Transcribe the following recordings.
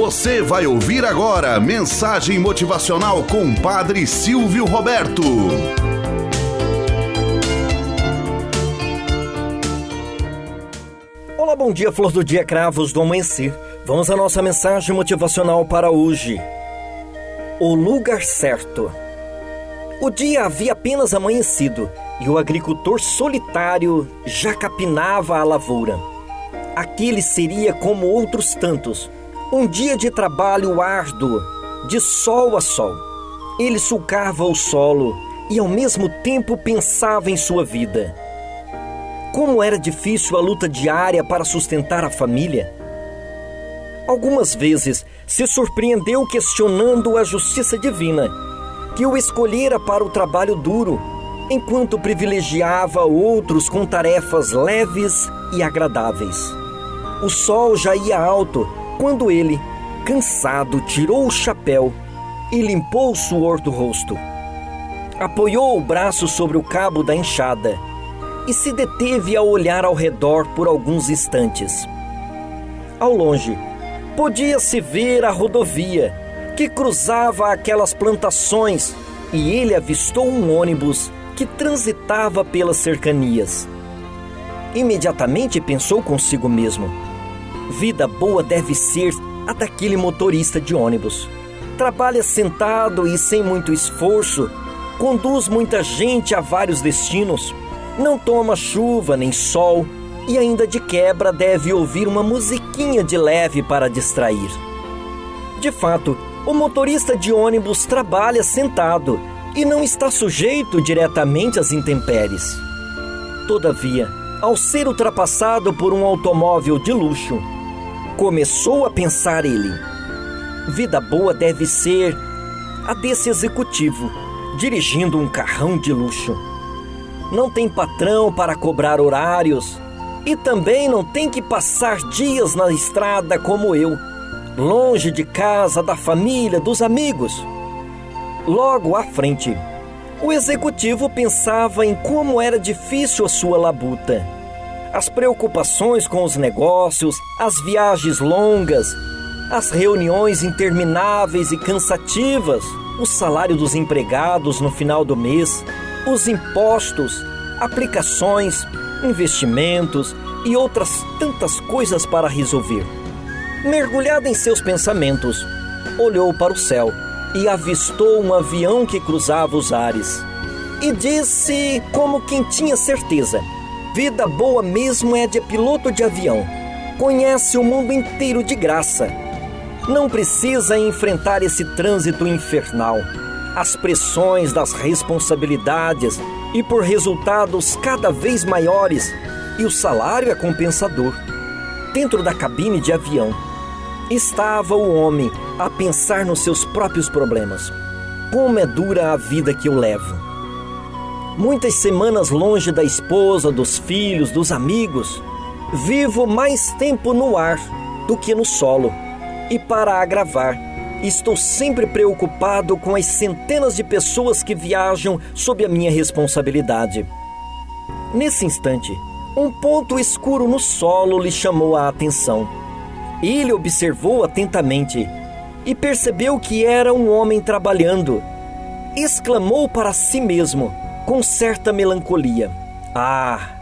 Você vai ouvir agora mensagem motivacional com Padre Silvio Roberto. Olá, bom dia, flor do dia, cravos do amanhecer. Vamos à nossa mensagem motivacional para hoje. O lugar certo. O dia havia apenas amanhecido e o agricultor solitário já capinava a lavoura. Aquele seria como outros tantos, um dia de trabalho árduo, de sol a sol. Ele sulcava o solo e ao mesmo tempo pensava em sua vida. Como era difícil a luta diária para sustentar a família. Algumas vezes se surpreendeu questionando a justiça divina, que o escolhera para o trabalho duro enquanto privilegiava outros com tarefas leves e agradáveis. O sol já ia alto quando ele, cansado, tirou o chapéu e limpou o suor do rosto. Apoiou o braço sobre o cabo da enxada e se deteve a olhar ao redor por alguns instantes. Ao longe, podia-se ver a rodovia que cruzava aquelas plantações e ele avistou um ônibus que transitava pelas cercanias. Imediatamente pensou consigo mesmo: vida boa deve ser a daquele motorista de ônibus. Trabalha sentado e sem muito esforço, conduz muita gente a vários destinos, não toma chuva nem sol e ainda de quebra deve ouvir uma musiquinha de leve para distrair. De fato, o motorista de ônibus trabalha sentado e não está sujeito diretamente às intempéries. Todavia, ao ser ultrapassado por um automóvel de luxo, começou a pensar ele: vida boa deve ser a desse executivo dirigindo um carrão de luxo. Não tem patrão para cobrar horários e também não tem que passar dias na estrada como eu, longe de casa, da família, dos amigos. Logo à frente, o executivo pensava em como era difícil a sua labuta. As preocupações com os negócios, as viagens longas, as reuniões intermináveis e cansativas, o salário dos empregados no final do mês, os impostos, aplicações, investimentos e outras tantas coisas para resolver. Mergulhado em seus pensamentos, olhou para o céu e avistou um avião que cruzava os ares. E disse, como quem tinha certeza: Vida boa mesmo é de piloto de avião. Conhece o mundo inteiro de graça. Não precisa enfrentar esse trânsito infernal, as pressões das responsabilidades e por resultados cada vez maiores, e o salário é compensador. Dentro da cabine de avião, estava o homem a pensar nos seus próprios problemas. Como é dura a vida que eu levo. Muitas semanas longe da esposa, dos filhos, dos amigos. Vivo mais tempo no ar do que no solo. E para agravar, estou sempre preocupado com as centenas de pessoas que viajam sob a minha responsabilidade. Nesse instante, um ponto escuro no solo lhe chamou a atenção ele observou atentamente e percebeu que era um homem trabalhando. Exclamou para si mesmo, com certa melancolia: Ah,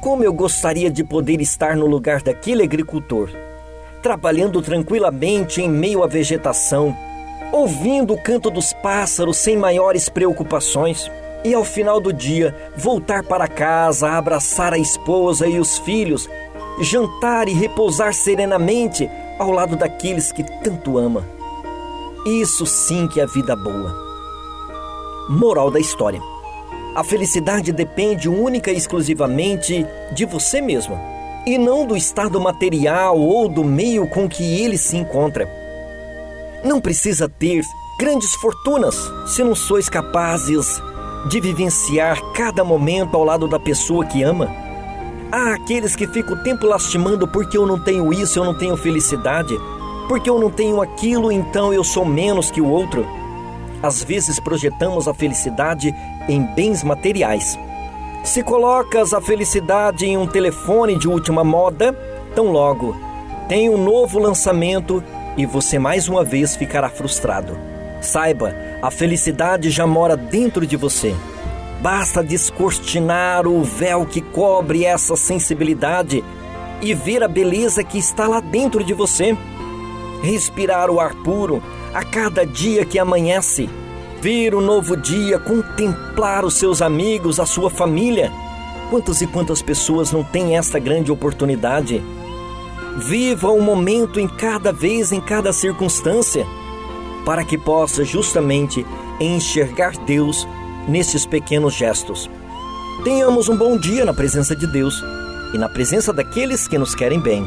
como eu gostaria de poder estar no lugar daquele agricultor, trabalhando tranquilamente em meio à vegetação, ouvindo o canto dos pássaros sem maiores preocupações e ao final do dia voltar para casa, abraçar a esposa e os filhos jantar e repousar serenamente ao lado daqueles que tanto ama. Isso sim que é vida boa. Moral da história: a felicidade depende única e exclusivamente de você mesmo, e não do estado material ou do meio com que ele se encontra. Não precisa ter grandes fortunas se não sois capazes de vivenciar cada momento ao lado da pessoa que ama Há aqueles que ficam o tempo lastimando porque eu não tenho isso, eu não tenho felicidade, porque eu não tenho aquilo, então eu sou menos que o outro. Às vezes projetamos a felicidade em bens materiais. Se colocas a felicidade em um telefone de última moda, tão logo tem um novo lançamento e você mais uma vez ficará frustrado. Saiba, a felicidade já mora dentro de você. Basta descortinar o véu que cobre essa sensibilidade e ver a beleza que está lá dentro de você. Respirar o ar puro a cada dia que amanhece. Ver o novo dia, contemplar os seus amigos, a sua família. Quantas e quantas pessoas não têm esta grande oportunidade? Viva o momento em cada vez, em cada circunstância, para que possa justamente enxergar Deus nesses pequenos gestos. Tenhamos um bom dia na presença de Deus e na presença daqueles que nos querem bem.